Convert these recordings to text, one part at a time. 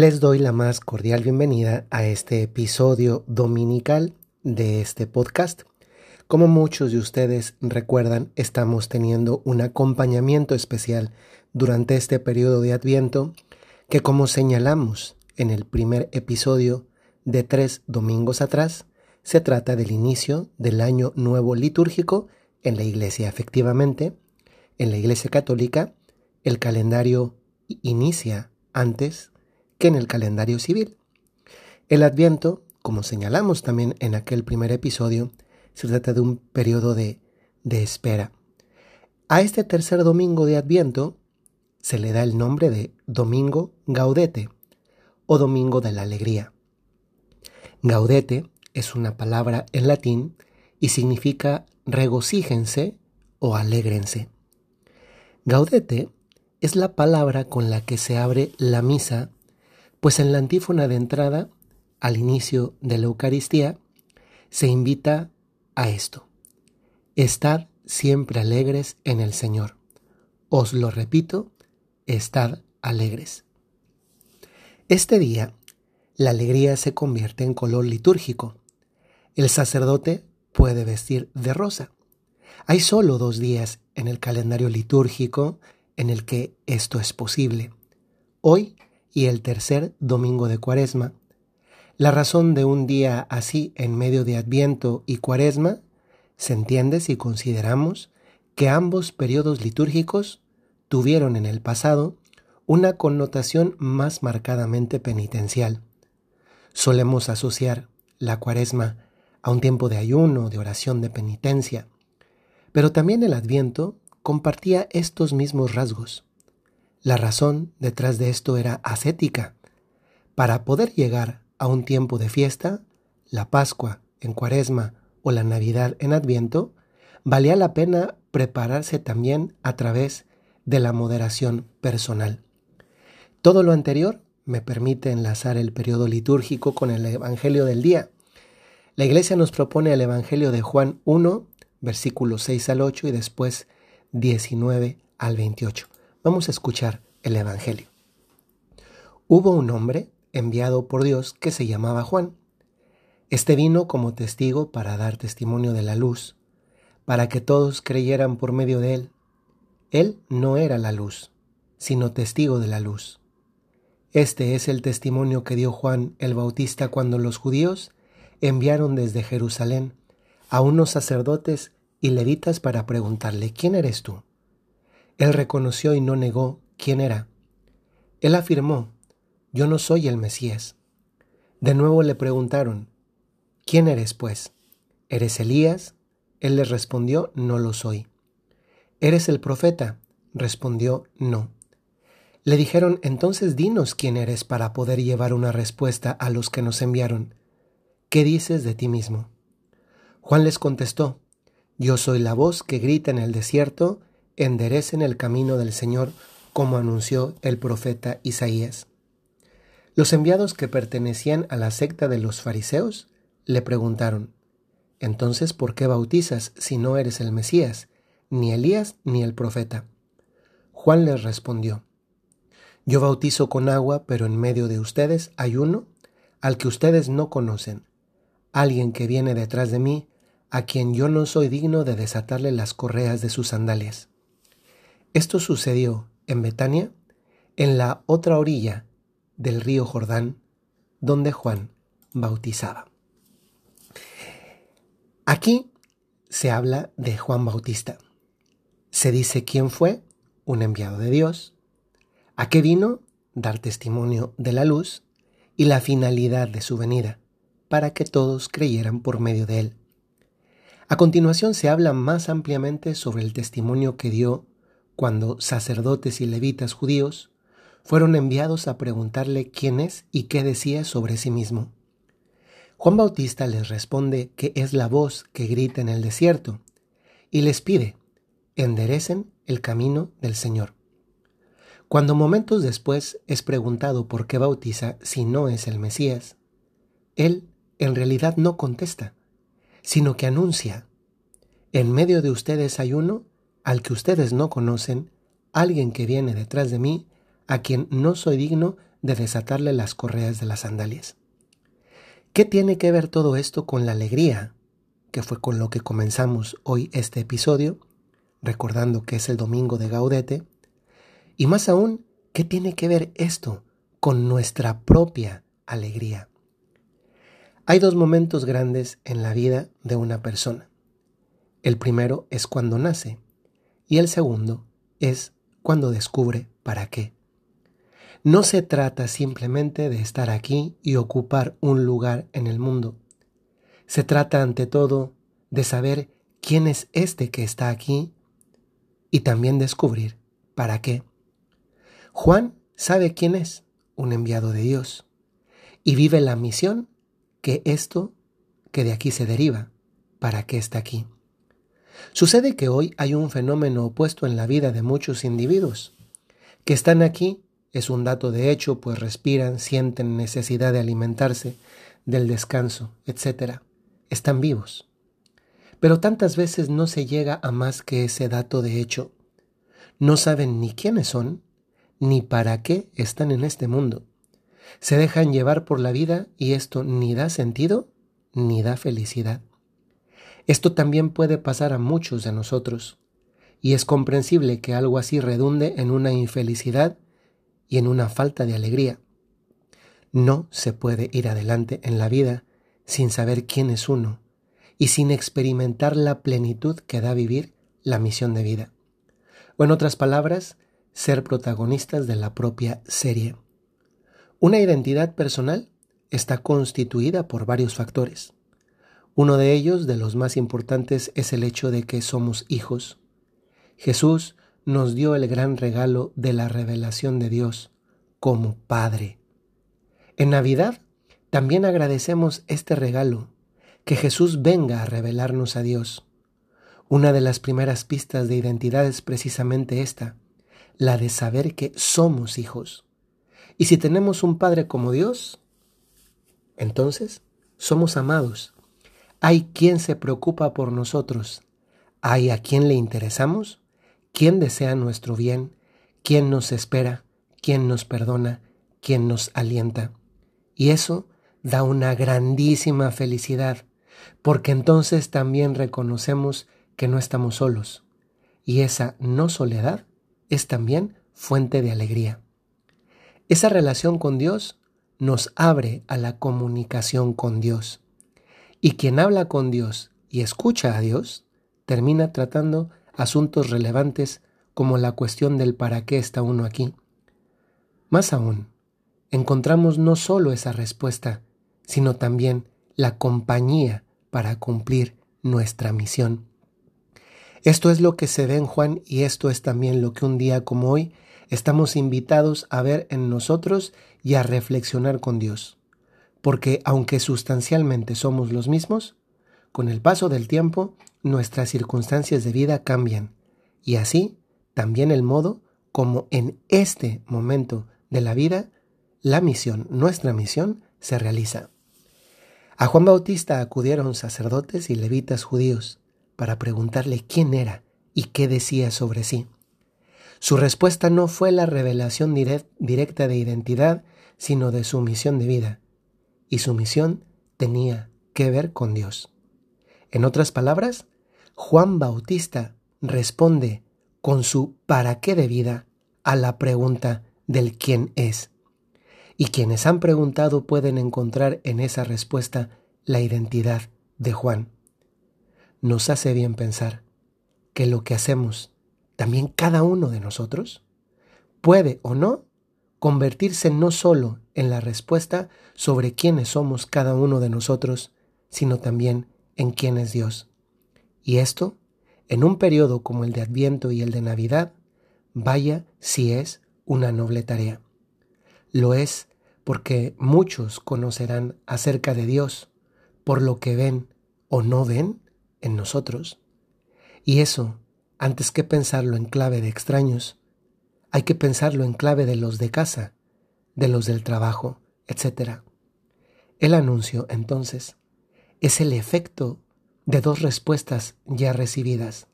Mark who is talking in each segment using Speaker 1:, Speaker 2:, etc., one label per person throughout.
Speaker 1: Les doy la más cordial bienvenida a este episodio dominical de este podcast. Como muchos de ustedes recuerdan, estamos teniendo un acompañamiento especial durante este periodo de Adviento que como señalamos en el primer episodio de tres domingos atrás, se trata del inicio del año nuevo litúrgico en la Iglesia. Efectivamente, en la Iglesia Católica, el calendario inicia antes que en el calendario civil. El Adviento, como señalamos también en aquel primer episodio, se trata de un periodo de, de espera. A este tercer domingo de Adviento se le da el nombre de Domingo Gaudete o Domingo de la Alegría. Gaudete es una palabra en latín y significa regocíjense o alégrense. Gaudete es la palabra con la que se abre la misa pues en la antífona de entrada, al inicio de la Eucaristía, se invita a esto. Estad siempre alegres en el Señor. Os lo repito, estad alegres. Este día, la alegría se convierte en color litúrgico. El sacerdote puede vestir de rosa. Hay solo dos días en el calendario litúrgico en el que esto es posible. Hoy y el tercer domingo de Cuaresma. La razón de un día así en medio de Adviento y Cuaresma se entiende si consideramos que ambos periodos litúrgicos tuvieron en el pasado una connotación más marcadamente penitencial. Solemos asociar la Cuaresma a un tiempo de ayuno, de oración, de penitencia, pero también el Adviento compartía estos mismos rasgos. La razón detrás de esto era ascética. Para poder llegar a un tiempo de fiesta, la Pascua en Cuaresma o la Navidad en Adviento, valía la pena prepararse también a través de la moderación personal. Todo lo anterior me permite enlazar el periodo litúrgico con el Evangelio del día. La Iglesia nos propone el Evangelio de Juan 1, versículos 6 al 8 y después 19 al 28. Vamos a escuchar el Evangelio. Hubo un hombre enviado por Dios que se llamaba Juan. Este vino como testigo para dar testimonio de la luz, para que todos creyeran por medio de él. Él no era la luz, sino testigo de la luz. Este es el testimonio que dio Juan el Bautista cuando los judíos enviaron desde Jerusalén a unos sacerdotes y levitas para preguntarle, ¿quién eres tú? Él reconoció y no negó quién era. Él afirmó, yo no soy el Mesías. De nuevo le preguntaron, ¿quién eres pues? ¿Eres Elías? Él les respondió, no lo soy. ¿Eres el profeta? Respondió, no. Le dijeron, entonces dinos quién eres para poder llevar una respuesta a los que nos enviaron. ¿Qué dices de ti mismo? Juan les contestó, yo soy la voz que grita en el desierto, enderecen el camino del Señor, como anunció el profeta Isaías. Los enviados que pertenecían a la secta de los fariseos le preguntaron, Entonces, ¿por qué bautizas si no eres el Mesías, ni Elías ni el profeta? Juan les respondió, Yo bautizo con agua, pero en medio de ustedes hay uno al que ustedes no conocen, alguien que viene detrás de mí, a quien yo no soy digno de desatarle las correas de sus sandalias. Esto sucedió en Betania, en la otra orilla del río Jordán, donde Juan bautizaba. Aquí se habla de Juan Bautista. Se dice quién fue, un enviado de Dios, a qué vino, dar testimonio de la luz y la finalidad de su venida, para que todos creyeran por medio de él. A continuación se habla más ampliamente sobre el testimonio que dio cuando sacerdotes y levitas judíos fueron enviados a preguntarle quién es y qué decía sobre sí mismo. Juan Bautista les responde que es la voz que grita en el desierto y les pide, enderecen el camino del Señor. Cuando momentos después es preguntado por qué bautiza si no es el Mesías, él en realidad no contesta, sino que anuncia, en medio de ustedes hay uno que ustedes no conocen, alguien que viene detrás de mí, a quien no soy digno de desatarle las correas de las sandalias. ¿Qué tiene que ver todo esto con la alegría, que fue con lo que comenzamos hoy este episodio, recordando que es el domingo de Gaudete? Y más aún, ¿qué tiene que ver esto con nuestra propia alegría? Hay dos momentos grandes en la vida de una persona. El primero es cuando nace y el segundo es cuando descubre para qué. No se trata simplemente de estar aquí y ocupar un lugar en el mundo. Se trata ante todo de saber quién es este que está aquí y también descubrir para qué. Juan sabe quién es, un enviado de Dios, y vive la misión que esto, que de aquí se deriva, para qué está aquí. Sucede que hoy hay un fenómeno opuesto en la vida de muchos individuos, que están aquí es un dato de hecho, pues respiran, sienten necesidad de alimentarse, del descanso, etc. Están vivos. Pero tantas veces no se llega a más que ese dato de hecho. No saben ni quiénes son, ni para qué están en este mundo. Se dejan llevar por la vida y esto ni da sentido ni da felicidad. Esto también puede pasar a muchos de nosotros, y es comprensible que algo así redunde en una infelicidad y en una falta de alegría. No se puede ir adelante en la vida sin saber quién es uno y sin experimentar la plenitud que da vivir la misión de vida. O en otras palabras, ser protagonistas de la propia serie. Una identidad personal está constituida por varios factores. Uno de ellos, de los más importantes, es el hecho de que somos hijos. Jesús nos dio el gran regalo de la revelación de Dios como Padre. En Navidad también agradecemos este regalo, que Jesús venga a revelarnos a Dios. Una de las primeras pistas de identidad es precisamente esta, la de saber que somos hijos. Y si tenemos un Padre como Dios, entonces somos amados. Hay quien se preocupa por nosotros. Hay a quien le interesamos ¿Quién desea nuestro bien? ¿Quién nos espera? ¿Quién nos perdona? ¿Quién nos alienta? Y eso da una grandísima felicidad, porque entonces también reconocemos que no estamos solos, y esa no soledad es también fuente de alegría. Esa relación con Dios nos abre a la comunicación con Dios, y quien habla con Dios y escucha a Dios, termina tratando asuntos relevantes como la cuestión del para qué está uno aquí. Más aún, encontramos no solo esa respuesta, sino también la compañía para cumplir nuestra misión. Esto es lo que se ve en Juan y esto es también lo que un día como hoy estamos invitados a ver en nosotros y a reflexionar con Dios. Porque aunque sustancialmente somos los mismos, con el paso del tiempo nuestras circunstancias de vida cambian y así también el modo como en este momento de la vida la misión, nuestra misión, se realiza. A Juan Bautista acudieron sacerdotes y levitas judíos para preguntarle quién era y qué decía sobre sí. Su respuesta no fue la revelación directa de identidad, sino de su misión de vida, y su misión tenía que ver con Dios. En otras palabras, Juan Bautista responde con su para qué de vida a la pregunta del quién es. Y quienes han preguntado pueden encontrar en esa respuesta la identidad de Juan. Nos hace bien pensar que lo que hacemos, también cada uno de nosotros, puede o no convertirse no solo en la respuesta sobre quiénes somos cada uno de nosotros, sino también en quién es Dios. Y esto, en un periodo como el de Adviento y el de Navidad, vaya si es una noble tarea. Lo es porque muchos conocerán acerca de Dios por lo que ven o no ven en nosotros. Y eso, antes que pensarlo en clave de extraños, hay que pensarlo en clave de los de casa, de los del trabajo, etc. El anuncio, entonces, es el efecto de dos respuestas ya recibidas,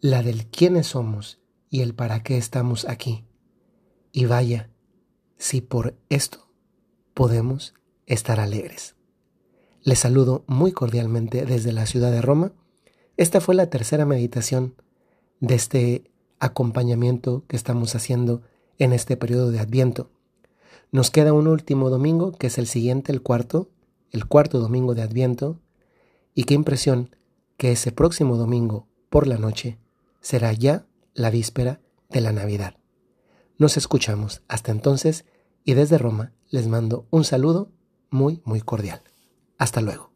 Speaker 1: la del quiénes somos y el para qué estamos aquí. Y vaya, si por esto podemos estar alegres. Les saludo muy cordialmente desde la ciudad de Roma. Esta fue la tercera meditación de este acompañamiento que estamos haciendo en este periodo de Adviento. Nos queda un último domingo, que es el siguiente, el cuarto, el cuarto domingo de Adviento, y qué impresión que ese próximo domingo por la noche será ya la víspera de la Navidad. Nos escuchamos hasta entonces y desde Roma les mando un saludo muy, muy cordial. Hasta luego.